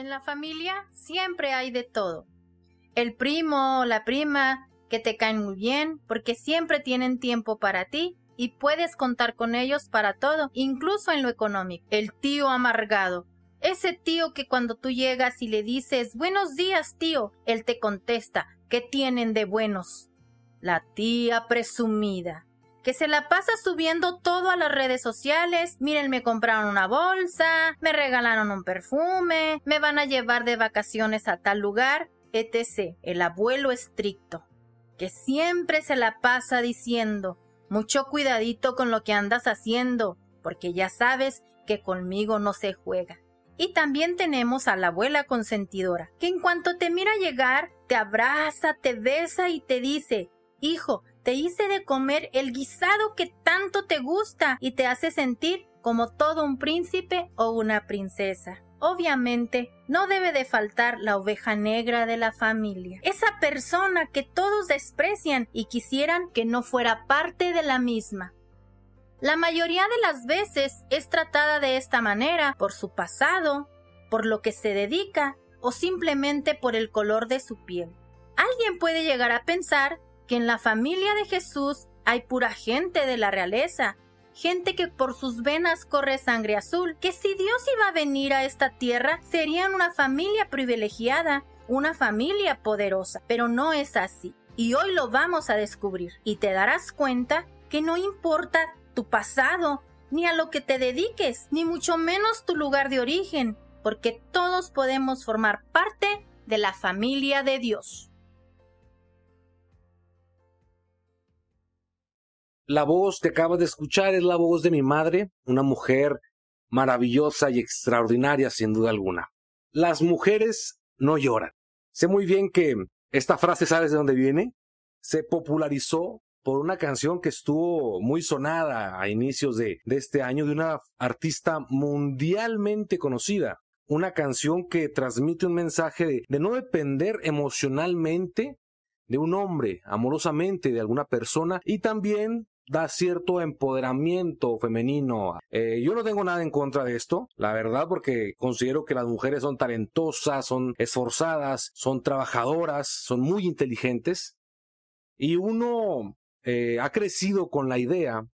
En la familia siempre hay de todo. El primo o la prima que te caen muy bien porque siempre tienen tiempo para ti y puedes contar con ellos para todo, incluso en lo económico. El tío amargado. Ese tío que cuando tú llegas y le dices buenos días, tío, él te contesta, ¿qué tienen de buenos? La tía presumida que se la pasa subiendo todo a las redes sociales. Miren, me compraron una bolsa, me regalaron un perfume, me van a llevar de vacaciones a tal lugar, etc. El abuelo estricto, que siempre se la pasa diciendo, mucho cuidadito con lo que andas haciendo, porque ya sabes que conmigo no se juega. Y también tenemos a la abuela consentidora, que en cuanto te mira llegar, te abraza, te besa y te dice, Hijo, te hice de comer el guisado que tanto te gusta y te hace sentir como todo un príncipe o una princesa. Obviamente, no debe de faltar la oveja negra de la familia, esa persona que todos desprecian y quisieran que no fuera parte de la misma. La mayoría de las veces es tratada de esta manera por su pasado, por lo que se dedica o simplemente por el color de su piel. Alguien puede llegar a pensar que en la familia de Jesús hay pura gente de la realeza, gente que por sus venas corre sangre azul, que si Dios iba a venir a esta tierra serían una familia privilegiada, una familia poderosa, pero no es así. Y hoy lo vamos a descubrir y te darás cuenta que no importa tu pasado, ni a lo que te dediques, ni mucho menos tu lugar de origen, porque todos podemos formar parte de la familia de Dios. La voz que acabas de escuchar es la voz de mi madre, una mujer maravillosa y extraordinaria sin duda alguna. Las mujeres no lloran. Sé muy bien que esta frase, ¿sabes de dónde viene? Se popularizó por una canción que estuvo muy sonada a inicios de, este año de una artista mundialmente conocida. Una canción que transmite un mensaje de no depender emocionalmente de un hombre, amorosamente de alguna persona y también da cierto empoderamiento femenino. Eh, yo no tengo nada en contra de esto, la verdad, porque considero que las mujeres son talentosas, son esforzadas, son trabajadoras, son muy inteligentes. Y uno eh, ha crecido con la idea,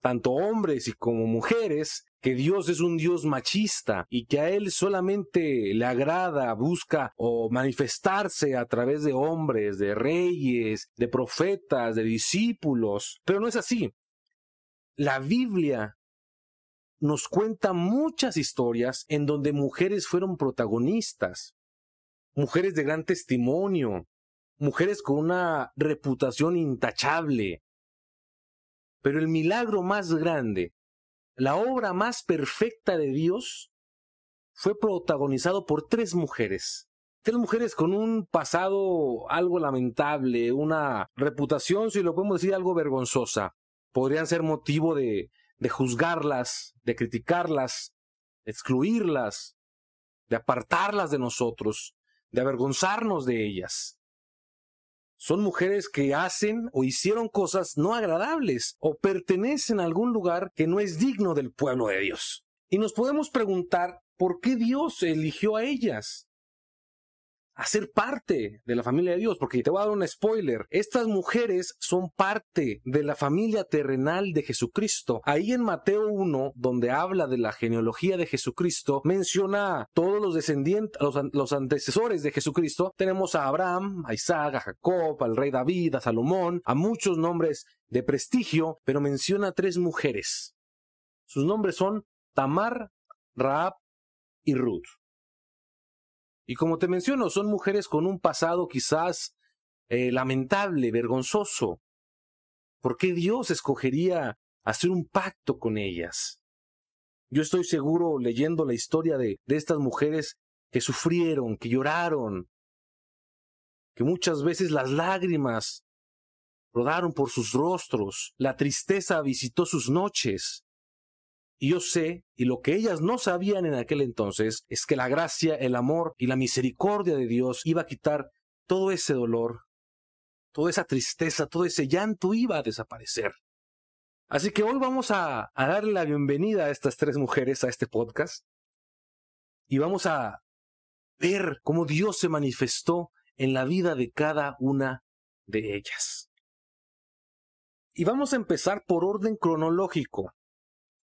tanto hombres y como mujeres, que Dios es un Dios machista y que a Él solamente le agrada, busca o manifestarse a través de hombres, de reyes, de profetas, de discípulos. Pero no es así. La Biblia nos cuenta muchas historias en donde mujeres fueron protagonistas, mujeres de gran testimonio, mujeres con una reputación intachable. Pero el milagro más grande la obra más perfecta de Dios fue protagonizado por tres mujeres. Tres mujeres con un pasado algo lamentable, una reputación, si lo podemos decir, algo vergonzosa. Podrían ser motivo de, de juzgarlas, de criticarlas, de excluirlas, de apartarlas de nosotros, de avergonzarnos de ellas. Son mujeres que hacen o hicieron cosas no agradables o pertenecen a algún lugar que no es digno del pueblo de Dios. Y nos podemos preguntar por qué Dios eligió a ellas a ser parte de la familia de Dios, porque te voy a dar un spoiler, estas mujeres son parte de la familia terrenal de Jesucristo. Ahí en Mateo 1, donde habla de la genealogía de Jesucristo, menciona todos los descendientes, los, los antecesores de Jesucristo. Tenemos a Abraham, a Isaac, a Jacob, al rey David, a Salomón, a muchos nombres de prestigio, pero menciona tres mujeres. Sus nombres son Tamar, Raab y Ruth. Y como te menciono, son mujeres con un pasado quizás eh, lamentable, vergonzoso. ¿Por qué Dios escogería hacer un pacto con ellas? Yo estoy seguro leyendo la historia de, de estas mujeres que sufrieron, que lloraron, que muchas veces las lágrimas rodaron por sus rostros, la tristeza visitó sus noches, y yo sé, y lo que ellas no sabían en aquel entonces, es que la gracia, el amor y la misericordia de Dios iba a quitar todo ese dolor, toda esa tristeza, todo ese llanto iba a desaparecer. Así que hoy vamos a, darle la bienvenida a estas tres mujeres a este podcast y vamos a, ver cómo Dios se manifestó en la vida de cada una de ellas. Y vamos a empezar por orden cronológico.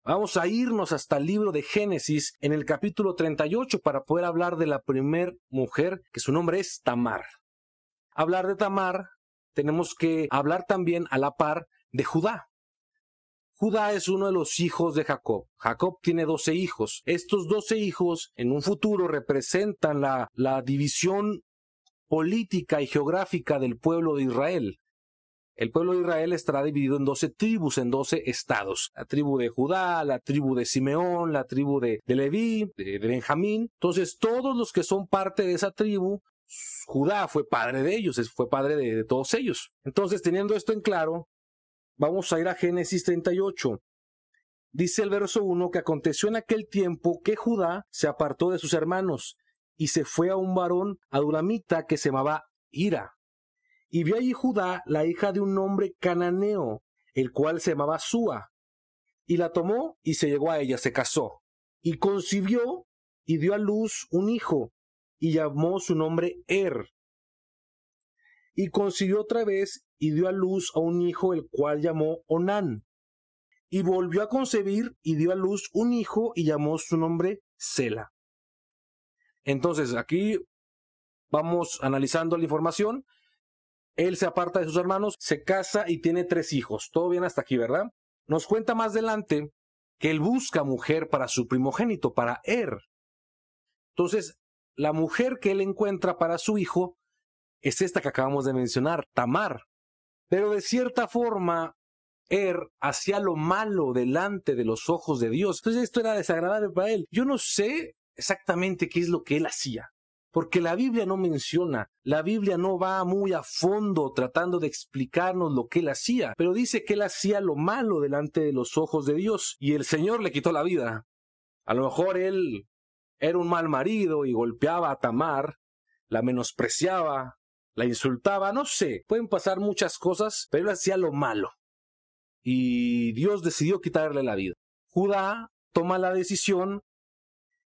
Vamos a irnos hasta el libro de Génesis en el capítulo 38 para poder hablar de la primer mujer, que su nombre es Tamar. Hablar de Tamar, tenemos que hablar también a la par de Judá. Judá es uno de los hijos de Jacob. Jacob tiene doce hijos. Estos doce hijos en un futuro representan la, la división política y geográfica del pueblo de Israel. El pueblo de Israel estará dividido en doce tribus, en doce estados. La tribu de Judá, la tribu de Simeón, la tribu de, Leví, de, Benjamín. Entonces, todos los que son parte de esa tribu, Judá fue padre de ellos, fue padre de, todos ellos. Entonces, teniendo esto en claro, Vamos a ir a Génesis 38. Dice el verso 1 que aconteció en aquel tiempo que Judá se apartó de sus hermanos y se fue a un varón adulamita que se llamaba Ira. Y vio allí Judá la hija de un hombre cananeo, el cual se llamaba Sua. Y la tomó y se llegó a ella, se casó. Y concibió y dio a luz un hijo, y llamó su nombre Er. Y concibió otra vez y dio a luz a un hijo el cual llamó Onán. Y volvió a concebir y dio a luz un hijo y llamó su nombre Sela. Entonces aquí vamos analizando la información. Él se aparta de sus hermanos, se casa y tiene tres hijos. Todo bien hasta aquí, ¿verdad? Nos cuenta más adelante que él busca mujer para su primogénito, para Er. Entonces, la mujer que él encuentra para su hijo es esta que acabamos de mencionar, Tamar. Pero de cierta forma, Er hacía lo malo delante de los ojos de Dios. Entonces esto era desagradable para él. Yo no sé exactamente qué es lo que él hacía. Porque la Biblia no menciona, la Biblia no va muy a fondo tratando de explicarnos lo que él hacía, pero dice que él hacía lo malo delante de los ojos de Dios y el Señor le quitó la vida. A lo mejor él era un mal marido y golpeaba a Tamar, la menospreciaba, la insultaba, no sé, pueden pasar muchas cosas, pero él hacía lo malo. Y Dios decidió quitarle la vida. Judá toma la decisión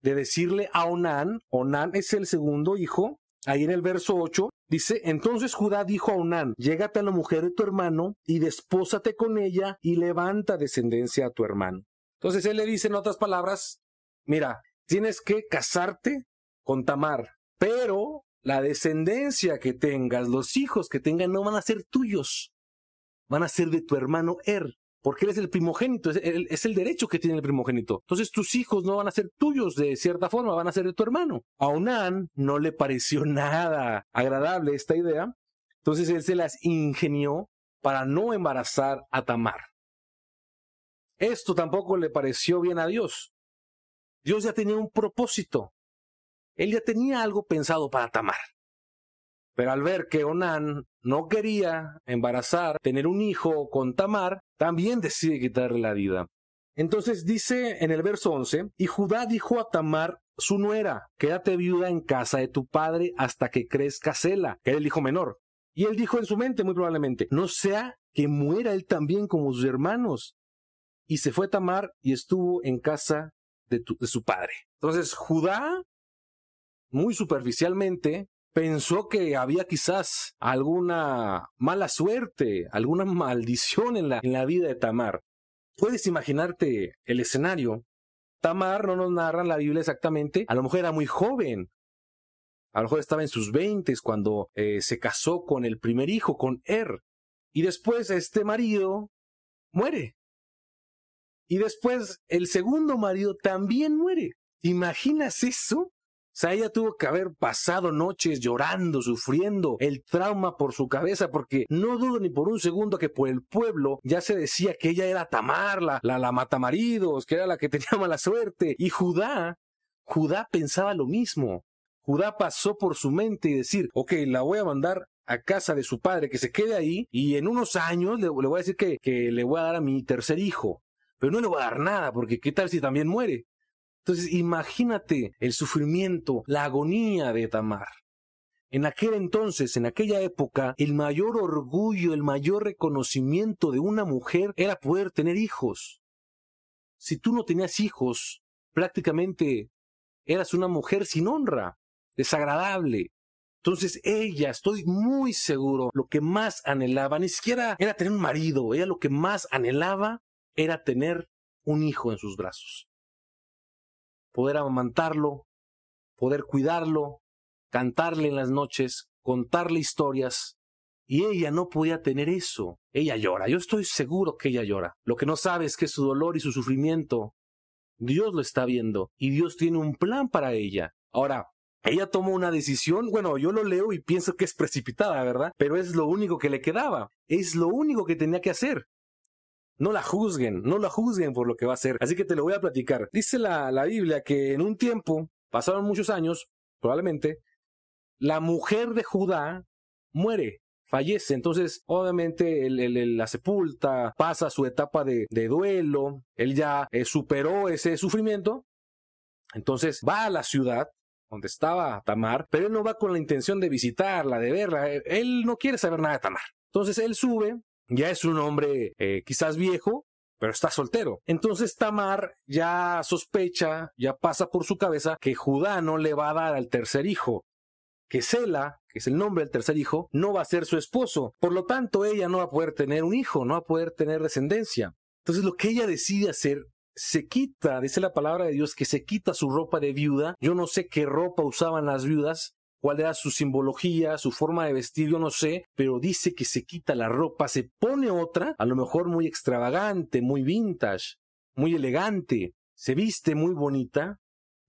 de decirle a Onán, Onán es el segundo hijo, ahí en el verso 8, dice, entonces Judá dijo a Onán, llégate a la mujer de tu hermano y despósate con ella y levanta descendencia a tu hermano. Entonces él le dice en otras palabras, mira, tienes que casarte con Tamar, pero la descendencia que tengas, los hijos que tengas, no van a ser tuyos, van a ser de tu hermano Er, porque él es el primogénito, es el, derecho que tiene el primogénito. Entonces tus hijos no van a ser tuyos de cierta forma, van a ser de tu hermano. A Onan no le pareció nada agradable esta idea, entonces él se las ingenió para no embarazar a Tamar. Esto tampoco le pareció bien a Dios. Dios ya tenía un propósito. Él ya tenía algo pensado para Tamar. Pero al ver que Onán no quería embarazar, tener un hijo con Tamar, también decide quitarle la vida. Entonces dice en el verso 11, y Judá dijo a Tamar, su nuera, quédate viuda en casa de tu padre hasta que crezca Sela, que era el hijo menor. Y él dijo en su mente, muy probablemente, no sea que muera él también como sus hermanos. Y se fue Tamar y estuvo en casa de su padre. Entonces Judá muy superficialmente, pensó que había quizás alguna mala suerte, alguna maldición en la, vida de Tamar. Puedes imaginarte el escenario. Tamar no nos narra la Biblia exactamente, a lo mejor era muy joven, a lo mejor estaba en sus veintes cuando eh, se casó con el primer hijo, con Er. Y después este marido muere. Y después el segundo marido también muere. imaginas eso? Sea, ella tuvo que haber pasado noches llorando, sufriendo el trauma por su cabeza, porque no dudo ni por un segundo que por el pueblo ya se decía que ella era Tamar, la, la, matamaridos, que era la que tenía mala suerte. Y Judá, Judá pensaba lo mismo. Judá pasó por su mente y decir, ok, la voy a mandar a casa de su padre, que se quede ahí, y en unos años le, voy a decir que, que le voy a dar a mi tercer hijo. Pero no le voy a dar nada, porque ¿qué tal si también muere? Entonces imagínate el sufrimiento, la agonía de Tamar. En aquel entonces, en aquella época, el mayor orgullo, el mayor reconocimiento de una mujer era poder tener hijos. Si tú no tenías hijos, prácticamente eras una mujer sin honra. desagradable. Entonces ella, estoy muy seguro, lo que más anhelaba, ni siquiera era tener un marido, ella lo que más anhelaba era tener un hijo en sus brazos. Poder amamantarlo, poder cuidarlo, cantarle en las noches, contarle historias. Y ella no podía tener eso. Ella llora, yo estoy seguro que ella llora. Lo que no sabe es que su dolor y su sufrimiento, Dios lo está viendo y Dios tiene un plan para ella. Ahora, ella tomó una decisión, bueno, yo lo leo y pienso que es precipitada, ¿verdad? Pero es lo único que le quedaba, es lo único que tenía que hacer. No la juzguen, no la juzguen por lo que va a hacer. Así que te lo voy a platicar. Dice la, la Biblia que en un tiempo, pasaron muchos años, probablemente, la mujer de Judá muere, fallece. Entonces, obviamente, él, la sepulta, pasa su etapa de, duelo, él ya eh, superó ese sufrimiento. Entonces va a la ciudad donde estaba Tamar, pero él no va con la intención de visitarla, de verla. Él no quiere saber nada de Tamar. Entonces él sube, ya es un hombre eh, quizás viejo, pero está soltero. Entonces Tamar ya sospecha, ya pasa por su cabeza que Judá no le va a dar al tercer hijo, que Sela, que es el nombre del tercer hijo, no va a ser su esposo. Por lo tanto, ella no va a poder tener un hijo, no va a poder tener descendencia. Entonces lo que ella decide hacer se quita, dice la palabra de Dios, que se quita su ropa de viuda. Yo no sé qué ropa usaban las viudas, cuál era su simbología, su forma de vestir, yo no sé, pero dice que se quita la ropa, se pone otra, a lo mejor muy extravagante, muy vintage, muy elegante, se viste muy bonita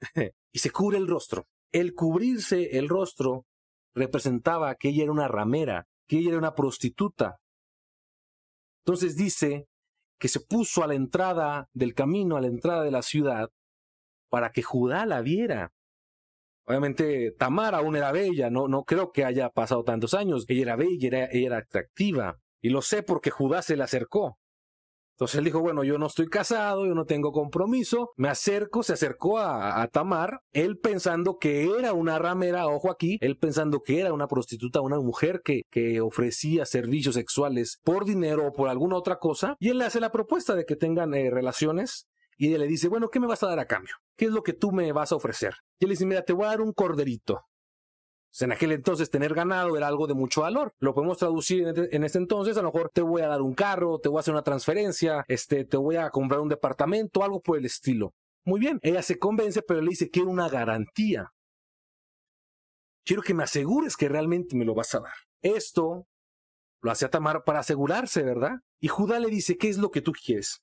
y se cubre el rostro. El cubrirse el rostro representaba que ella era una ramera, que ella era una prostituta. Entonces dice que se puso a la entrada del camino, a la entrada de la ciudad, para que Judá la viera. Obviamente Tamar aún era bella, no, no creo que haya pasado tantos años. Ella era bella, era, ella era atractiva. Y lo sé porque Judá se le acercó. Entonces él dijo, bueno, yo no estoy casado, yo no tengo compromiso, me acerco, se acercó a, Tamar, él pensando que era una ramera, ojo aquí, él pensando que era una prostituta, una mujer que, que ofrecía servicios sexuales por dinero o por alguna otra cosa, y él le hace la propuesta de que tengan eh, relaciones, y ella le dice, bueno, ¿qué me vas a dar a cambio? ¿Qué es lo que tú me vas a ofrecer? Y él dice, mira, te voy a dar un corderito. En aquel entonces tener ganado era algo de mucho valor. Lo podemos traducir en este, entonces, a lo mejor te voy a dar un carro, te voy a hacer una transferencia, este, te voy a comprar un departamento, algo por el estilo. Muy bien, ella se convence, pero le dice, quiero una garantía. Quiero que me asegures que realmente me lo vas a dar. Esto lo hace Tamar para asegurarse, ¿verdad? Y Judá le dice, ¿qué es lo que tú quieres?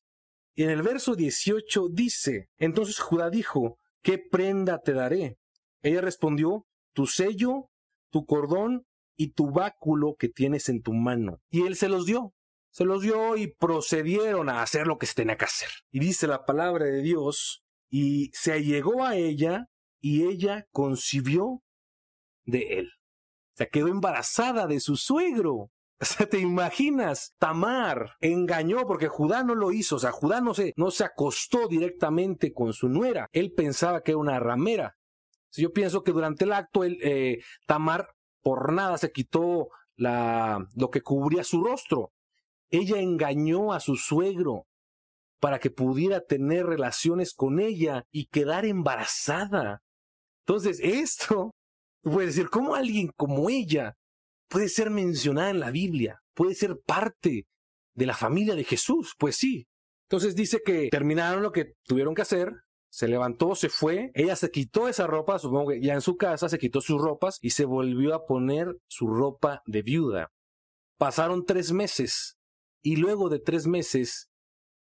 Y en el verso 18 dice, entonces Judá dijo, ¿qué prenda te daré? Ella respondió, tu sello, tu cordón y tu báculo que tienes en tu mano. Y él se los dio. Se los dio y procedieron a hacer lo que se tenía que hacer. Y dice la palabra de Dios, y se allegó a ella y ella concibió de él. O sea, quedó embarazada de su suegro. Te imaginas, Tamar engañó porque Judá no lo hizo, o sea, Judá no se, no se acostó directamente con su nuera, él pensaba que era una ramera, yo pienso que durante el acto eh, Tamar por nada se quitó la, lo que cubría su rostro. Ella engañó a su suegro para que pudiera tener relaciones con ella y quedar embarazada. Entonces, esto, puede decir, ¿cómo alguien como ella puede ser mencionada en la Biblia? Puede ser parte de la familia de Jesús. Pues sí. Entonces dice que terminaron lo que tuvieron que hacer, se levantó, se fue, ella se quitó esa ropa, supongo que ya en su casa se quitó sus ropas y se volvió a poner su ropa de viuda. Pasaron tres meses y luego de tres meses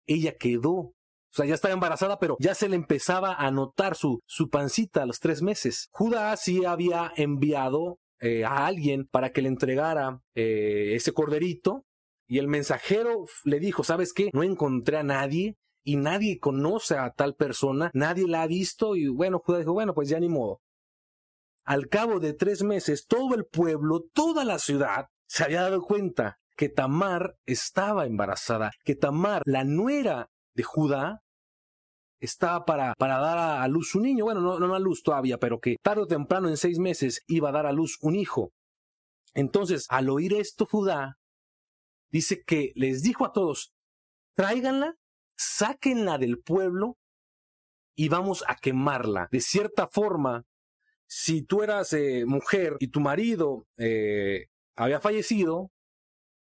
ella quedó. O sea, ya estaba embarazada, pero ya se le empezaba a notar su, su pancita a los tres meses. Judá sí había enviado eh, a alguien para que le entregara eh, ese corderito y el mensajero le dijo, ¿sabes qué? No encontré a nadie y nadie conoce a tal persona, nadie la ha visto y bueno, Judá dijo, bueno, pues ya ni modo. Al cabo de tres meses, todo el pueblo, toda la ciudad, se había dado cuenta que Tamar estaba embarazada, que Tamar, la nuera de Judá, estaba para, para dar a, luz un niño. Bueno, no, no a luz todavía, pero que tarde o temprano, en seis meses, iba a dar a luz un hijo. Entonces, al oír esto, Judá dice que les dijo a todos, tráiganla sáquenla del pueblo y vamos a quemarla. De cierta forma, si tú eras eh, mujer y tu marido eh, había fallecido,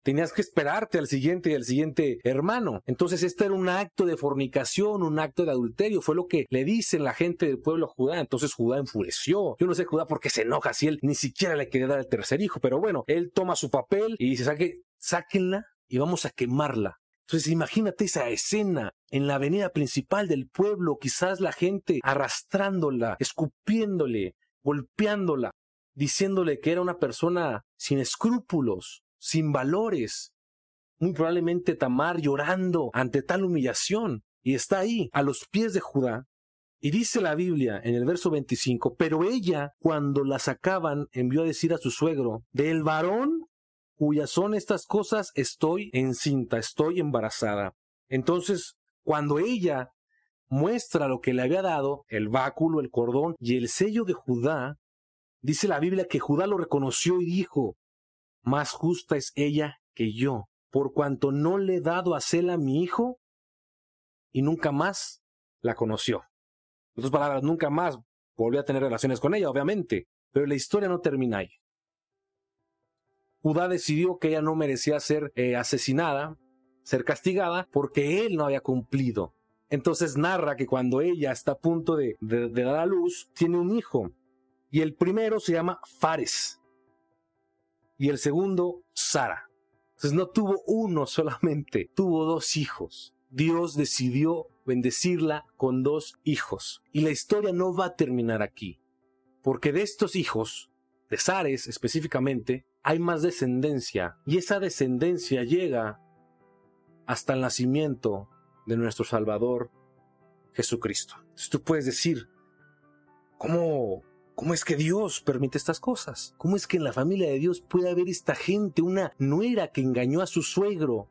tenías que esperarte al siguiente y al siguiente hermano. Entonces este era un acto de fornicación, un acto de adulterio, fue lo que le dicen la gente del pueblo Judá. Entonces Judá enfureció. Yo no sé Judá por qué se enoja si él ni siquiera le quería dar el tercer hijo, pero bueno, él toma su papel y dice, Saque, sáquenla y vamos a quemarla. Entonces imagínate esa escena en la avenida principal del pueblo, quizás la gente arrastrándola, escupiéndole, golpeándola, diciéndole que era una persona sin escrúpulos, sin valores. Muy probablemente Tamar llorando ante tal humillación. Y está ahí, a los pies de Judá. Y dice la Biblia en el verso 25, pero ella, cuando la sacaban, envió a decir a su suegro, del varón cuyas son estas cosas, estoy encinta, estoy embarazada. Entonces, cuando ella muestra lo que le había dado, el báculo, el cordón y el sello de Judá, dice la Biblia que Judá lo reconoció y dijo, más justa es ella que yo, por cuanto no le he dado a Cela mi hijo, y nunca más la conoció. En otras palabras, nunca más volvió a tener relaciones con ella, obviamente, pero la historia no termina ahí. Judá decidió que ella no merecía ser eh, asesinada, ser castigada, porque él no había cumplido. Entonces narra que cuando ella está a punto de dar a luz, tiene un hijo. Y el primero se llama Fares. Y el segundo, Sara. Entonces no tuvo uno solamente, tuvo dos hijos. Dios decidió bendecirla con dos hijos. Y la historia no va a terminar aquí. Porque de estos hijos, de Sares específicamente, hay más descendencia y esa descendencia llega hasta el nacimiento de nuestro Salvador Jesucristo. Entonces tú puedes decir, ¿cómo, ¿cómo es que Dios permite estas cosas? ¿Cómo es que en la familia de Dios puede haber esta gente, una nuera que engañó a su suegro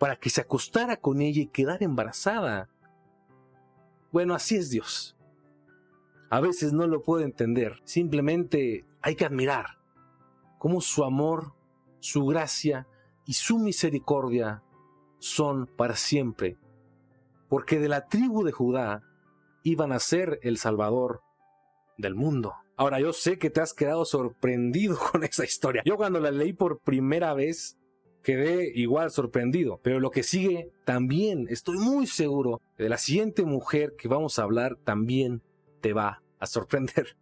para que se acostara con ella y quedara embarazada? Bueno, así es Dios. A veces no lo puedo entender, simplemente hay que admirar cómo su amor, su gracia y su misericordia son para siempre, porque de la tribu de Judá iban a ser el Salvador del mundo. Ahora yo sé que te has quedado sorprendido con esa historia. Yo cuando la leí por primera vez quedé igual sorprendido, pero lo que sigue también estoy muy seguro de la siguiente mujer que vamos a hablar también te va a sorprender.